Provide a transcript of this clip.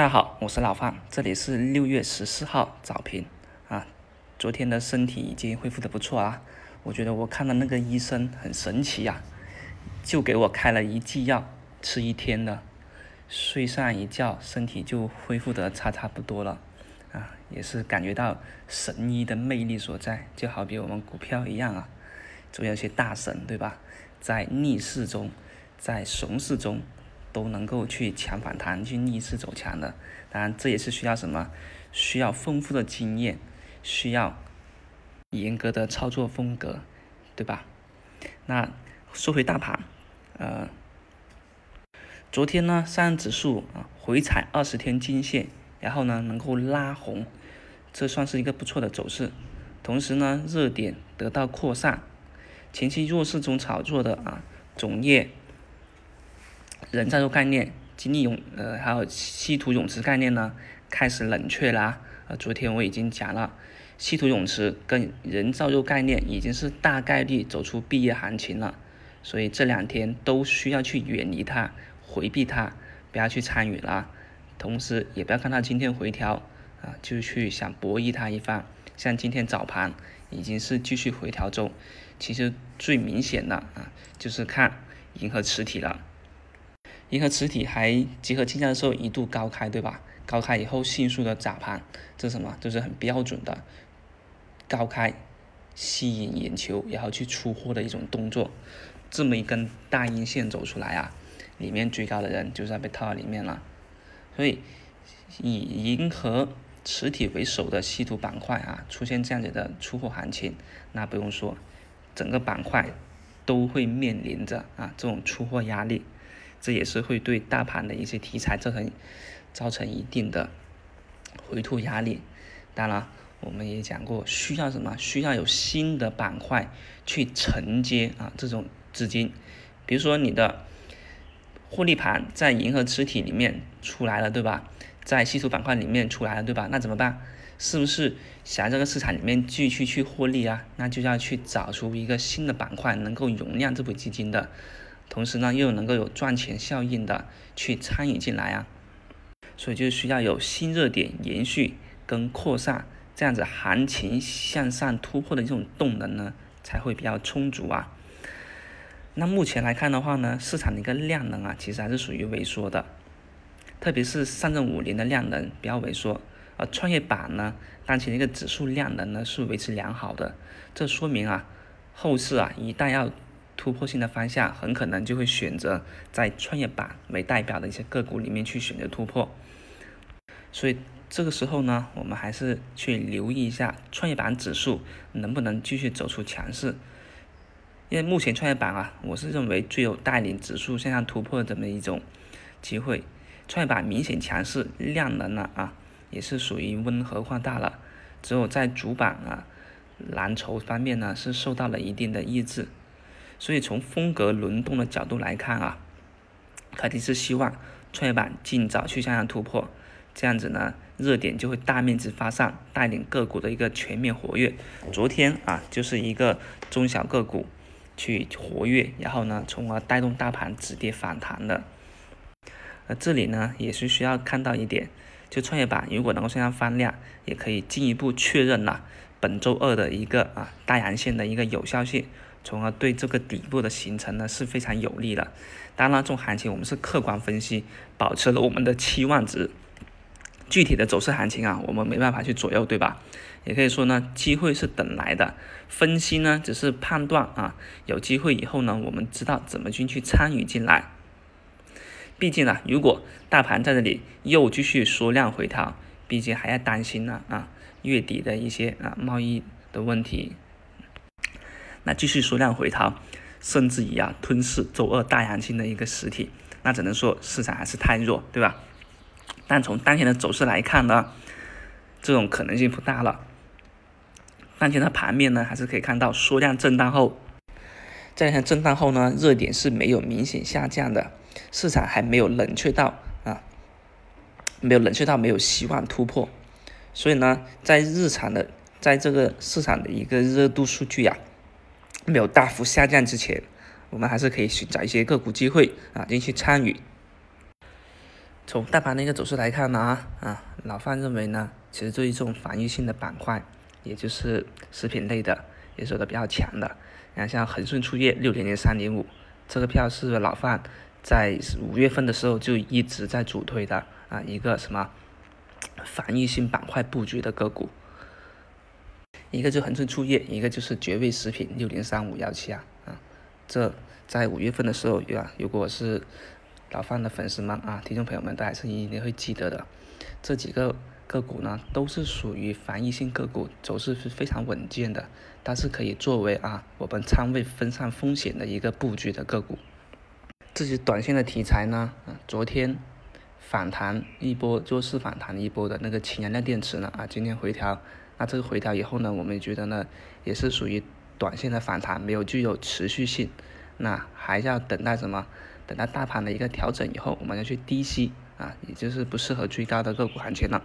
大家好，我是老范，这里是六月十四号早评啊。昨天的身体已经恢复的不错啊，我觉得我看的那个医生很神奇呀，就给我开了一剂药，吃一天的，睡上一觉，身体就恢复的差差不多了啊，也是感觉到神医的魅力所在，就好比我们股票一样啊，总有些大神对吧，在逆市中，在熊市中。都能够去强反弹，去逆势走强的。当然，这也是需要什么？需要丰富的经验，需要严格的操作风格，对吧？那说回大盘，呃，昨天呢，上证指数啊回踩二十天均线，然后呢能够拉红，这算是一个不错的走势。同时呢，热点得到扩散，前期弱势中炒作的啊种业。人造肉概念、金利永呃还有稀土永磁概念呢，开始冷却啦。呃，昨天我已经讲了，稀土永磁跟人造肉概念已经是大概率走出毕业行情了，所以这两天都需要去远离它，回避它，不要去参与了。同时也不要看到今天回调啊，就去想博弈它一番。像今天早盘已经是继续回调中，其实最明显的啊，就是看银河磁体了。银河磁体还集合竞价的时候一度高开，对吧？高开以后迅速的砸盘，这是什么？这是很标准的高开吸引眼球，然后去出货的一种动作。这么一根大阴线走出来啊，里面追高的人就是被套里面了。所以以银河磁体为首的稀土板块啊，出现这样子的出货行情，那不用说，整个板块都会面临着啊这种出货压力。这也是会对大盘的一些题材造成造成一定的回吐压力。当然，我们也讲过，需要什么？需要有新的板块去承接啊这种资金。比如说你的获利盘在银河磁体里面出来了，对吧？在稀土板块里面出来了，对吧？那怎么办？是不是想这个市场里面继续去获利啊？那就要去找出一个新的板块能够容量这笔基金的。同时呢，又能够有赚钱效应的去参与进来啊，所以就需要有新热点延续跟扩散，这样子行情向上突破的这种动能呢，才会比较充足啊。那目前来看的话呢，市场的一个量能啊，其实还是属于萎缩的，特别是上证五零的量能比较萎缩，而创业板呢，当前的一个指数量能呢是维持良好的，这说明啊，后市啊一旦要突破性的方向，很可能就会选择在创业板为代表的一些个股里面去选择突破。所以这个时候呢，我们还是去留意一下创业板指数能不能继续走出强势。因为目前创业板啊，我是认为最有带领指数向上突破的这么一种机会。创业板明显强势，量能呢啊也是属于温和放大了。只有在主板啊蓝筹方面呢是受到了一定的抑制。所以从风格轮动的角度来看啊，肯定是希望创业板尽早去向上突破，这样子呢，热点就会大面积发散，带领个股的一个全面活跃。昨天啊，就是一个中小个股去活跃，然后呢，从而带动大盘止跌反弹的。那这里呢，也是需要看到一点，就创业板如果能够向上翻量，也可以进一步确认了本周二的一个啊大阳线的一个有效性。从而对这个底部的形成呢是非常有利的。当然，这种行情我们是客观分析，保持了我们的期望值。具体的走势行情啊，我们没办法去左右，对吧？也可以说呢，机会是等来的，分析呢只是判断啊。有机会以后呢，我们知道怎么进去参与进来。毕竟呢，如果大盘在这里又继续缩量回调，毕竟还要担心呢啊月底的一些啊贸易的问题。那继续缩量回调，甚至于啊吞噬周二大阳线的一个实体，那只能说市场还是太弱，对吧？但从当前的走势来看呢，这种可能性不大了。当前的盘面呢，还是可以看到缩量震荡后，在这震荡后呢，热点是没有明显下降的，市场还没有冷却到啊，没有冷却到没有希望突破，所以呢，在日常的在这个市场的一个热度数据呀。没有大幅下降之前，我们还是可以寻找一些个股机会啊，进去参与。从大盘的一个走势来看呢，啊啊，老范认为呢，其实对于这种防御性的板块，也就是食品类的，也走的比较强的。然后，像恒顺出业六点零三零五，这个票是老范在五月份的时候就一直在主推的啊，一个什么防御性板块布局的个股。一个就恒顺醋业，一个就是绝味食品六零三五幺七啊啊，这在五月份的时候，啊，如果是老范的粉丝们啊，听众朋友们都还是一定会记得的。这几个个股呢，都是属于防御性个股，走势是非常稳健的，但是可以作为啊我们仓位分散风险的一个布局的个股。这些短线的题材呢，啊，昨天反弹一波，弱势反弹一波的那个氢燃料电池呢，啊，今天回调。那这个回调以后呢，我们觉得呢，也是属于短线的反弹，没有具有持续性。那还要等待什么？等待大盘的一个调整以后，我们要去低吸啊，也就是不适合追高的个股行情了。